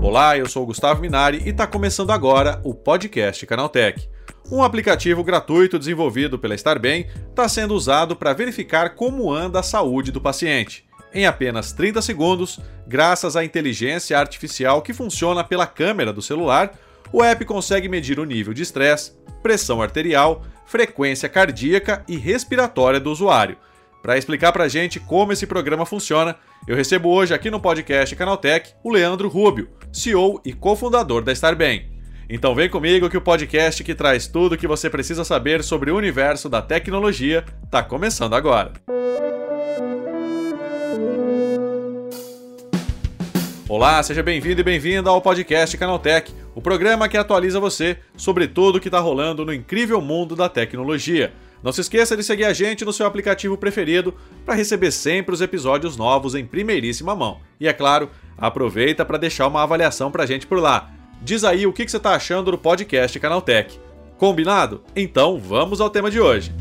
Olá, eu sou Gustavo Minari e está começando agora o podcast Canaltech. Um aplicativo gratuito desenvolvido pela Starbem está sendo usado para verificar como anda a saúde do paciente. Em apenas 30 segundos, graças à inteligência artificial que funciona pela câmera do celular, o app consegue medir o nível de estresse, pressão arterial, frequência cardíaca e respiratória do usuário. Para explicar para a gente como esse programa funciona, eu recebo hoje aqui no podcast Canaltech o Leandro Rubio, CEO e cofundador da Starbem. Então vem comigo que o podcast que traz tudo o que você precisa saber sobre o universo da tecnologia está começando agora. Olá, seja bem-vindo e bem-vinda ao podcast Canaltech, o programa que atualiza você sobre tudo o que está rolando no incrível mundo da tecnologia. Não se esqueça de seguir a gente no seu aplicativo preferido para receber sempre os episódios novos em primeiríssima mão. E é claro, aproveita para deixar uma avaliação para a gente por lá. Diz aí o que você está achando do podcast Canaltech. Combinado? Então vamos ao tema de hoje.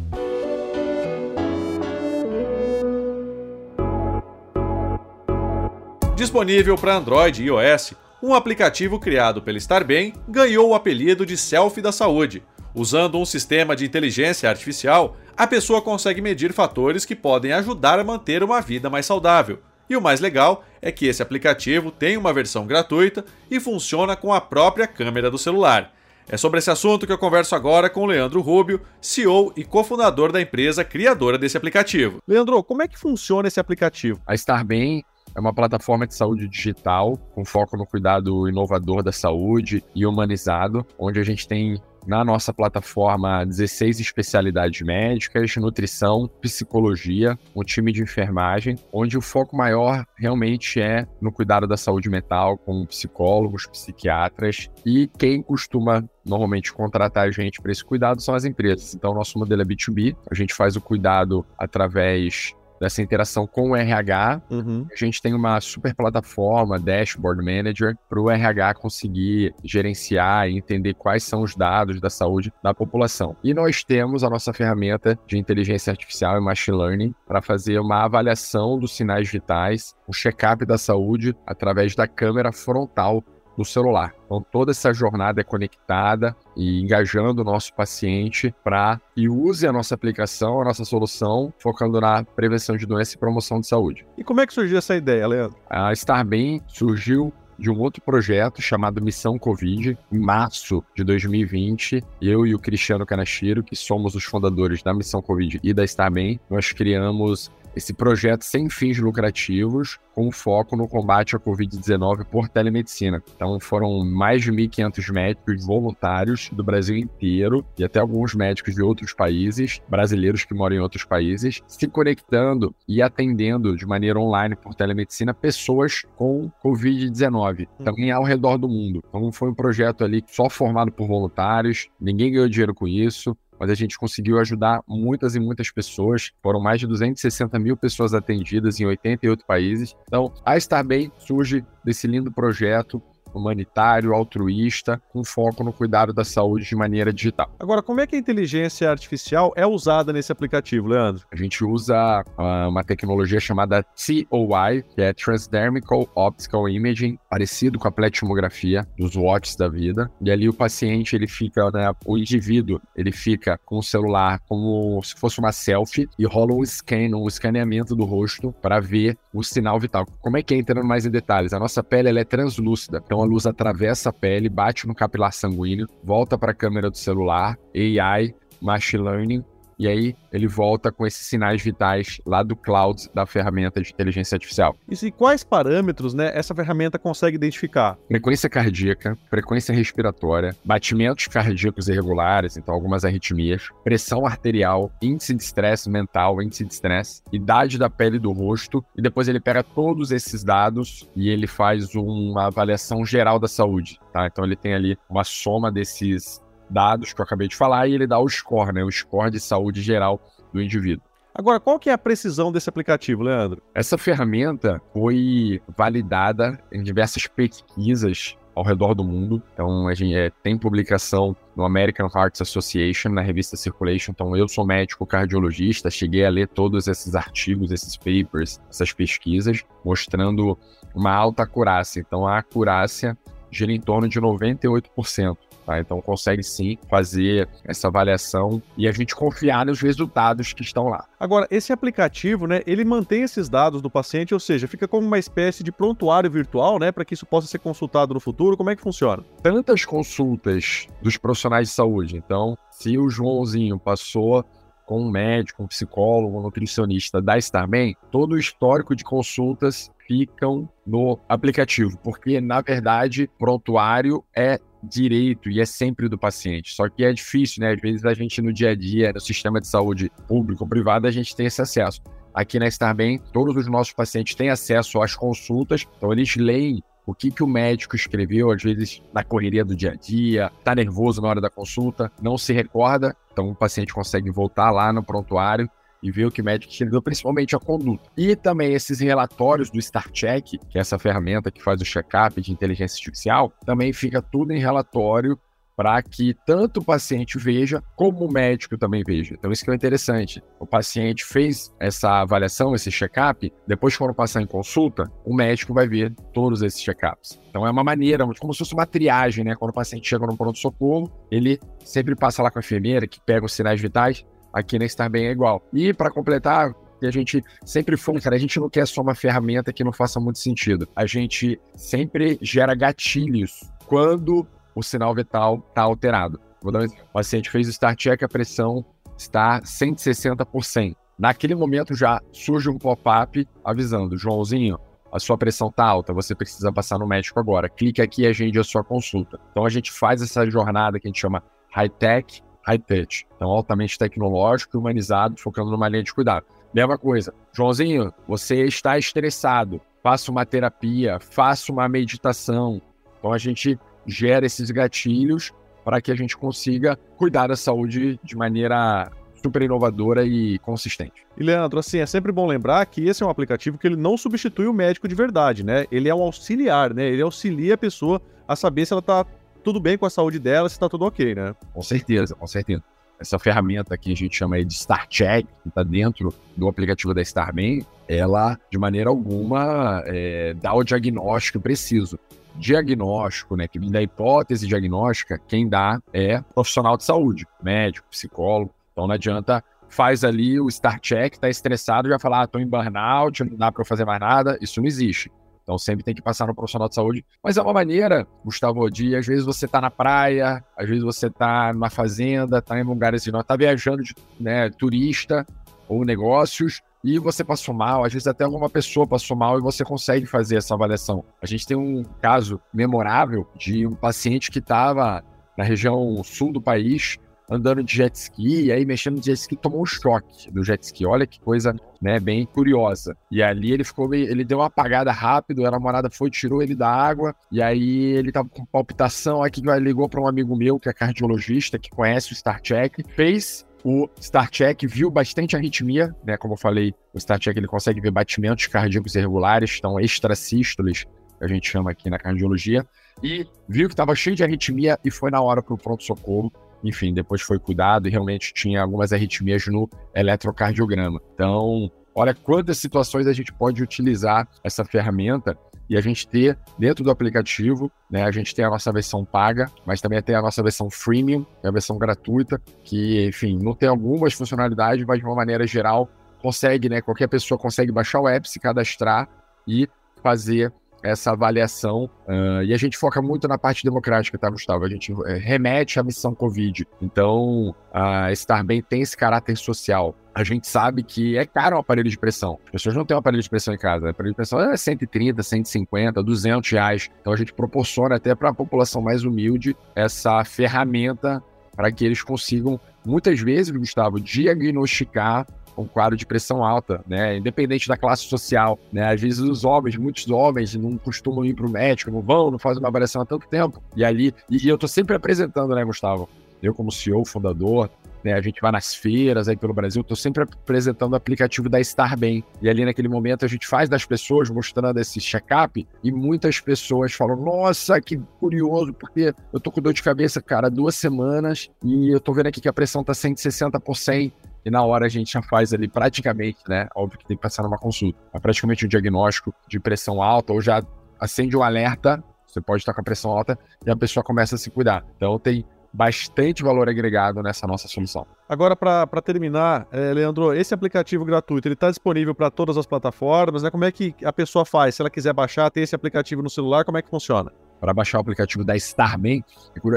Disponível para Android e iOS, um aplicativo criado pela Starbem ganhou o apelido de Selfie da Saúde. Usando um sistema de inteligência artificial, a pessoa consegue medir fatores que podem ajudar a manter uma vida mais saudável. E o mais legal é que esse aplicativo tem uma versão gratuita e funciona com a própria câmera do celular. É sobre esse assunto que eu converso agora com o Leandro Rubio, CEO e cofundador da empresa criadora desse aplicativo. Leandro, como é que funciona esse aplicativo? A Starbem é uma plataforma de saúde digital com foco no cuidado inovador da saúde e humanizado, onde a gente tem na nossa plataforma 16 especialidades médicas, nutrição, psicologia, um time de enfermagem, onde o foco maior realmente é no cuidado da saúde mental com psicólogos, psiquiatras e quem costuma normalmente contratar a gente para esse cuidado são as empresas. Então, nosso modelo é B2B, a gente faz o cuidado através dessa interação com o RH. Uhum. A gente tem uma super plataforma, Dashboard Manager, para o RH conseguir gerenciar e entender quais são os dados da saúde da população. E nós temos a nossa ferramenta de inteligência artificial e machine learning para fazer uma avaliação dos sinais vitais, o check-up da saúde através da câmera frontal do celular. Então, toda essa jornada é conectada e engajando o nosso paciente para que use a nossa aplicação, a nossa solução, focando na prevenção de doença e promoção de saúde. E como é que surgiu essa ideia, Leandro? A Starbem surgiu de um outro projeto chamado Missão Covid, em março de 2020. Eu e o Cristiano Canachiro, que somos os fundadores da Missão Covid e da Starbem, nós criamos esse projeto sem fins lucrativos, com foco no combate à Covid-19 por telemedicina. Então, foram mais de 1.500 médicos voluntários do Brasil inteiro e até alguns médicos de outros países, brasileiros que moram em outros países, se conectando e atendendo de maneira online por telemedicina pessoas com Covid-19, também ao redor do mundo. Então, foi um projeto ali só formado por voluntários, ninguém ganhou dinheiro com isso, mas a gente conseguiu ajudar muitas e muitas pessoas. Foram mais de 260 mil pessoas atendidas em 88 países. Então, a Estar Bem surge desse lindo projeto humanitário, altruísta, com foco no cuidado da saúde de maneira digital. Agora, como é que a inteligência artificial é usada nesse aplicativo, Leandro? A gente usa uh, uma tecnologia chamada TOI, que é Transdermical Optical Imaging, parecido com a pletimografia dos watches da vida. E ali o paciente, ele fica, né, o indivíduo, ele fica com o celular como se fosse uma selfie e rola um scan, um escaneamento do rosto para ver o sinal vital. Como é que é entrando mais em detalhes? A nossa pele ela é translúcida, então a luz atravessa a pele, bate no capilar sanguíneo, volta para a câmera do celular, AI, machine learning, e aí ele volta com esses sinais vitais lá do cloud da ferramenta de inteligência artificial. E quais parâmetros né, essa ferramenta consegue identificar? Frequência cardíaca, frequência respiratória, batimentos cardíacos irregulares, então algumas arritmias, pressão arterial, índice de estresse mental, índice de estresse, idade da pele do rosto, e depois ele pega todos esses dados e ele faz uma avaliação geral da saúde. Tá? Então ele tem ali uma soma desses dados que eu acabei de falar e ele dá o score, né? O score de saúde geral do indivíduo. Agora, qual que é a precisão desse aplicativo, Leandro? Essa ferramenta foi validada em diversas pesquisas ao redor do mundo. Então, a gente é, tem publicação no American Heart Association, na revista Circulation. Então, eu sou médico cardiologista, cheguei a ler todos esses artigos, esses papers, essas pesquisas, mostrando uma alta acurácia. Então, a acurácia gira em torno de 98%. Tá? Então consegue sim fazer essa avaliação e a gente confiar nos resultados que estão lá. Agora, esse aplicativo, né, ele mantém esses dados do paciente, ou seja, fica como uma espécie de prontuário virtual, né, para que isso possa ser consultado no futuro. Como é que funciona? Tantas consultas dos profissionais de saúde. Então, se o Joãozinho passou com um médico, um psicólogo, um nutricionista da Starman, todo o histórico de consultas ficam no aplicativo, porque na verdade prontuário é direito e é sempre do paciente. Só que é difícil, né? Às vezes a gente no dia a dia, no sistema de saúde público ou privado, a gente tem esse acesso. Aqui na Starbem, todos os nossos pacientes têm acesso às consultas, então eles leem o que, que o médico escreveu, às vezes na correria do dia a dia, tá nervoso na hora da consulta, não se recorda, então o paciente consegue voltar lá no prontuário e ver o que o médico escreveu, principalmente a conduta. E também esses relatórios do StarCheck, que é essa ferramenta que faz o check-up de inteligência artificial, também fica tudo em relatório para que tanto o paciente veja como o médico também veja. Então isso que é interessante. O paciente fez essa avaliação, esse check-up, depois quando passar em consulta, o médico vai ver todos esses check-ups. Então é uma maneira, como se fosse uma triagem, né? Quando o paciente chega no pronto-socorro, ele sempre passa lá com a enfermeira que pega os sinais vitais, aqui na Starbem é igual. E para completar, que a gente sempre foi, cara, a gente não quer só uma ferramenta que não faça muito sentido. A gente sempre gera gatilhos quando o sinal vital está alterado. Vou dar um exemplo. O paciente fez o start check, a pressão está 160%. Naquele momento já surge um pop-up avisando, Joãozinho, a sua pressão está alta, você precisa passar no médico agora. Clique aqui e agende a sua consulta. Então a gente faz essa jornada que a gente chama high-tech, high-touch. Então altamente tecnológico e humanizado, focando numa linha de cuidado. Mesma coisa, Joãozinho, você está estressado, faça uma terapia, faça uma meditação. Então a gente gera esses gatilhos para que a gente consiga cuidar da saúde de maneira super inovadora e consistente. E Leandro, assim, é sempre bom lembrar que esse é um aplicativo que ele não substitui o médico de verdade, né? Ele é um auxiliar, né? Ele auxilia a pessoa a saber se ela tá tudo bem com a saúde dela, se tá tudo ok, né? Com certeza, com certeza. Essa ferramenta que a gente chama de Star Check, que está dentro do aplicativo da Starman, ela, de maneira alguma, é, dá o diagnóstico preciso diagnóstico, né, que da hipótese diagnóstica, quem dá é profissional de saúde, médico, psicólogo. Então não adianta faz ali o start check, tá estressado, já falar, ah, tô em burnout, não dá para fazer mais nada, isso não existe. Então sempre tem que passar no profissional de saúde. Mas é uma maneira, Gustavo, de às vezes você tá na praia, às vezes você tá numa fazenda, tá em lugares de nós, tá viajando de né, turista ou negócios, e você passou mal, às vezes até alguma pessoa passou mal e você consegue fazer essa avaliação. A gente tem um caso memorável de um paciente que estava na região sul do país, andando de jet ski, e aí mexendo no jet ski, tomou um choque do jet ski. Olha que coisa, né, bem curiosa. E ali ele ficou meio, ele deu uma apagada rápido, a namorada foi, tirou ele da água, e aí ele tava com palpitação, aí ligou para um amigo meu, que é cardiologista, que conhece o StarCheck, fez o StarCheck viu bastante arritmia, né? Como eu falei, o StarCheck ele consegue ver batimentos cardíacos irregulares, então extrasístoles, que a gente chama aqui na cardiologia, e viu que estava cheio de arritmia e foi na hora para o pronto-socorro. Enfim, depois foi cuidado e realmente tinha algumas arritmias no eletrocardiograma. Então, olha quantas situações a gente pode utilizar essa ferramenta e a gente ter dentro do aplicativo, né, a gente tem a nossa versão paga, mas também tem a nossa versão freemium, que é a versão gratuita, que, enfim, não tem algumas funcionalidades, mas de uma maneira geral consegue, né, qualquer pessoa consegue baixar o app, se cadastrar e fazer essa avaliação. Uh, e a gente foca muito na parte democrática, tá, Gustavo? A gente é, remete à missão Covid. Então, a Estar Bem tem esse caráter social. A gente sabe que é caro um aparelho de pressão. As pessoas não têm um aparelho de pressão em casa. O aparelho de pressão é 130, 150, 200 reais. Então, a gente proporciona até para a população mais humilde essa ferramenta para que eles consigam, muitas vezes, Gustavo, diagnosticar um quadro de pressão alta, né? Independente da classe social, né? Às vezes os homens, muitos homens não costumam ir para o médico, não vão, não fazem uma avaliação há tanto tempo. E ali, e, e eu tô sempre apresentando, né, Gustavo? Eu como CEO, fundador, né? A gente vai nas feiras aí pelo Brasil, tô sempre apresentando o aplicativo da Starbem. E ali naquele momento a gente faz das pessoas mostrando esse check-up e muitas pessoas falam: "Nossa, que curioso, porque eu tô com dor de cabeça, cara, duas semanas e eu tô vendo aqui que a pressão tá 160 por 100 e na hora a gente já faz ali praticamente, né? Óbvio que tem que passar numa consulta, mas praticamente um diagnóstico de pressão alta ou já acende um alerta, você pode estar com a pressão alta e a pessoa começa a se cuidar. Então tem bastante valor agregado nessa nossa solução. Agora, para terminar, é, Leandro, esse aplicativo gratuito, ele está disponível para todas as plataformas, né? Como é que a pessoa faz? Se ela quiser baixar, ter esse aplicativo no celular, como é que funciona? Para baixar o aplicativo da Starman,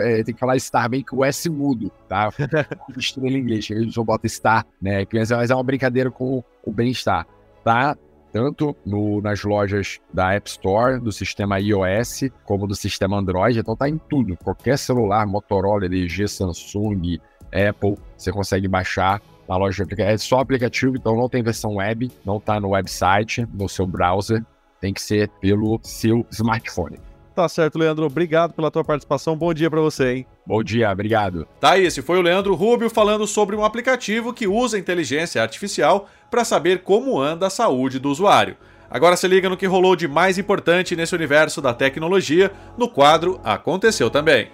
é, tem que falar Starman com o S mudo, tá? Estrela em inglês, a gente só bota Star, né? Mas é uma brincadeira com o bem-estar, tá? tanto no, nas lojas da App Store, do sistema iOS, como do sistema Android. Então tá em tudo. Qualquer celular, Motorola, LG, Samsung, Apple, você consegue baixar na loja de aplicativo. É só aplicativo, então não tem versão web, não tá no website, no seu browser. Tem que ser pelo seu smartphone. Tá certo, Leandro. Obrigado pela tua participação. Bom dia para você, hein? Bom dia, obrigado. Tá aí, esse foi o Leandro Rubio falando sobre um aplicativo que usa inteligência artificial para saber como anda a saúde do usuário. Agora se liga no que rolou de mais importante nesse universo da tecnologia no quadro Aconteceu também.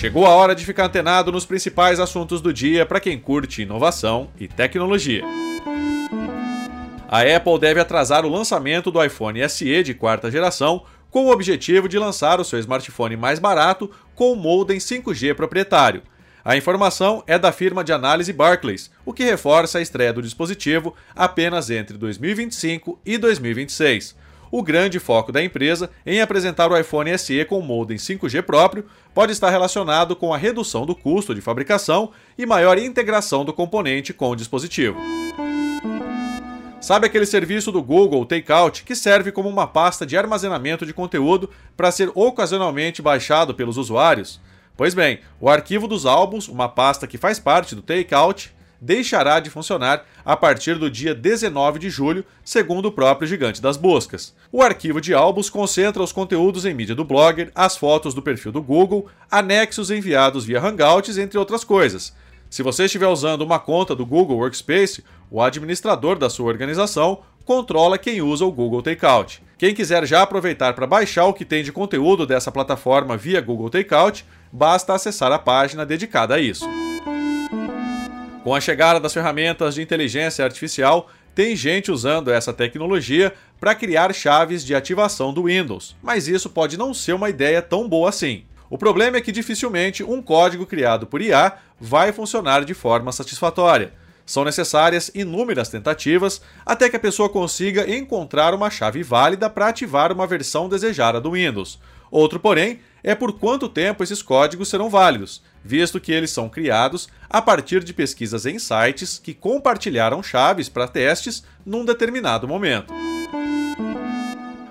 Chegou a hora de ficar antenado nos principais assuntos do dia para quem curte inovação e tecnologia. A Apple deve atrasar o lançamento do iPhone SE de quarta geração com o objetivo de lançar o seu smartphone mais barato com o modem 5G proprietário. A informação é da firma de análise Barclays, o que reforça a estreia do dispositivo apenas entre 2025 e 2026 o grande foco da empresa em apresentar o iPhone SE com modem 5G próprio pode estar relacionado com a redução do custo de fabricação e maior integração do componente com o dispositivo. Sabe aquele serviço do Google Takeout que serve como uma pasta de armazenamento de conteúdo para ser ocasionalmente baixado pelos usuários? Pois bem, o arquivo dos álbuns, uma pasta que faz parte do Takeout, deixará de funcionar a partir do dia 19 de julho, segundo o próprio gigante das buscas. O arquivo de álbuns concentra os conteúdos em mídia do blogger, as fotos do perfil do Google, anexos enviados via Hangouts, entre outras coisas. Se você estiver usando uma conta do Google Workspace, o administrador da sua organização controla quem usa o Google Takeout. Quem quiser já aproveitar para baixar o que tem de conteúdo dessa plataforma via Google Takeout, basta acessar a página dedicada a isso. Com a chegada das ferramentas de inteligência artificial, tem gente usando essa tecnologia para criar chaves de ativação do Windows, mas isso pode não ser uma ideia tão boa assim. O problema é que dificilmente um código criado por IA vai funcionar de forma satisfatória. São necessárias inúmeras tentativas até que a pessoa consiga encontrar uma chave válida para ativar uma versão desejada do Windows. Outro, porém, é por quanto tempo esses códigos serão válidos, visto que eles são criados a partir de pesquisas em sites que compartilharam chaves para testes num determinado momento.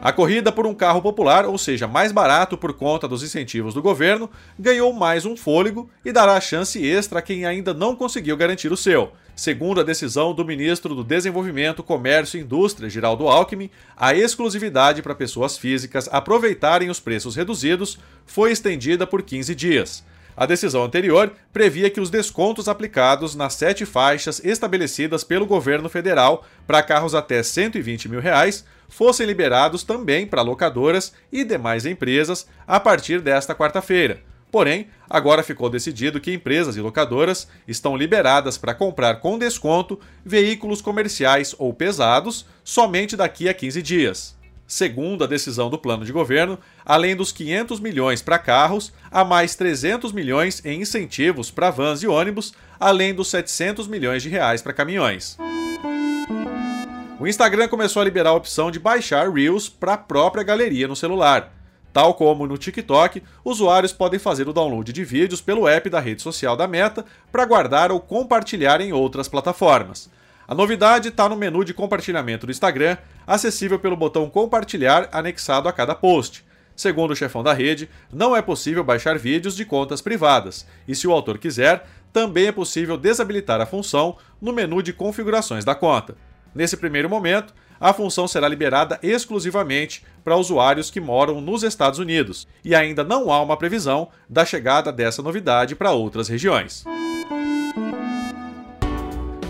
A corrida por um carro popular, ou seja, mais barato por conta dos incentivos do governo, ganhou mais um fôlego e dará chance extra a quem ainda não conseguiu garantir o seu. Segundo a decisão do ministro do Desenvolvimento, Comércio e Indústria, Geraldo Alckmin, a exclusividade para pessoas físicas aproveitarem os preços reduzidos foi estendida por 15 dias. A decisão anterior previa que os descontos aplicados nas sete faixas estabelecidas pelo governo federal para carros até 120 mil reais fossem liberados também para locadoras e demais empresas a partir desta quarta-feira. Porém, agora ficou decidido que empresas e locadoras estão liberadas para comprar com desconto veículos comerciais ou pesados somente daqui a 15 dias. Segundo a decisão do plano de governo, além dos 500 milhões para carros, há mais 300 milhões em incentivos para vans e ônibus, além dos 700 milhões de reais para caminhões. O Instagram começou a liberar a opção de baixar Reels para a própria galeria no celular. Tal como no TikTok, usuários podem fazer o download de vídeos pelo app da rede social da Meta para guardar ou compartilhar em outras plataformas. A novidade está no menu de compartilhamento do Instagram, acessível pelo botão compartilhar anexado a cada post. Segundo o chefão da rede, não é possível baixar vídeos de contas privadas, e se o autor quiser, também é possível desabilitar a função no menu de configurações da conta. Nesse primeiro momento, a função será liberada exclusivamente para usuários que moram nos Estados Unidos, e ainda não há uma previsão da chegada dessa novidade para outras regiões.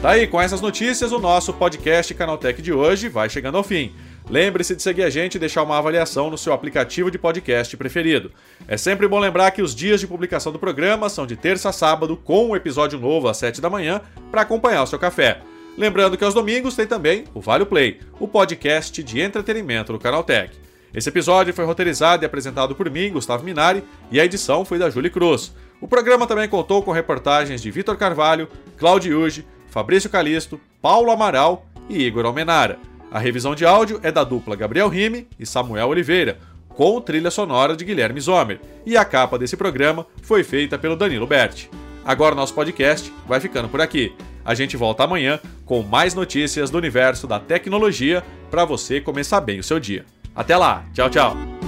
Tá aí, com essas notícias, o nosso podcast Canaltech de hoje vai chegando ao fim. Lembre-se de seguir a gente e deixar uma avaliação no seu aplicativo de podcast preferido. É sempre bom lembrar que os dias de publicação do programa são de terça a sábado, com um episódio novo às 7 da manhã, para acompanhar o seu café. Lembrando que aos domingos tem também o Vale Play, o podcast de entretenimento do Canaltech. Esse episódio foi roteirizado e apresentado por mim, Gustavo Minari, e a edição foi da Julie Cruz. O programa também contou com reportagens de Vitor Carvalho, Claudio Uge, Fabrício Calisto, Paulo Amaral e Igor Almenara. A revisão de áudio é da dupla Gabriel Rime e Samuel Oliveira, com trilha sonora de Guilherme Zomer, e a capa desse programa foi feita pelo Danilo Berti. Agora nosso podcast vai ficando por aqui. A gente volta amanhã com mais notícias do universo da tecnologia para você começar bem o seu dia. Até lá, tchau, tchau.